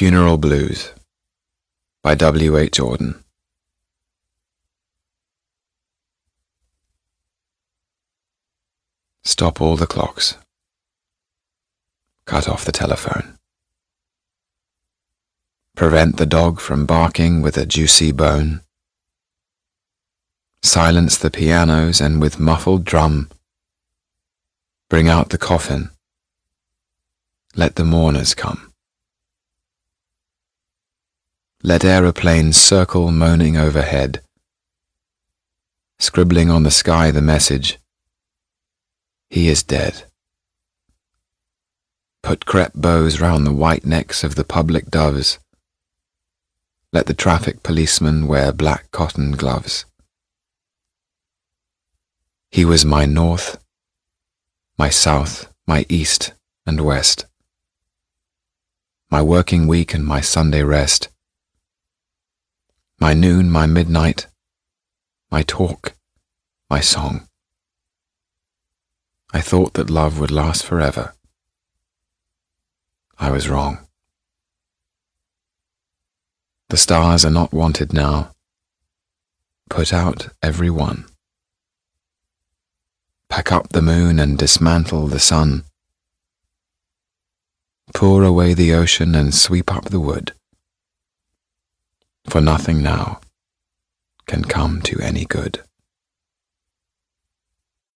Funeral Blues by W. H. Auden. Stop all the clocks. Cut off the telephone. Prevent the dog from barking with a juicy bone. Silence the pianos and with muffled drum bring out the coffin. Let the mourners come. Let aeroplanes circle moaning overhead, scribbling on the sky the message, He is dead. Put crepe bows round the white necks of the public doves. Let the traffic policemen wear black cotton gloves. He was my north, my south, my east and west, my working week and my Sunday rest, my noon, my midnight, my talk, my song. I thought that love would last forever. I was wrong. The stars are not wanted now. Put out every one. Pack up the moon and dismantle the sun. Pour away the ocean and sweep up the wood. For nothing now can come to any good.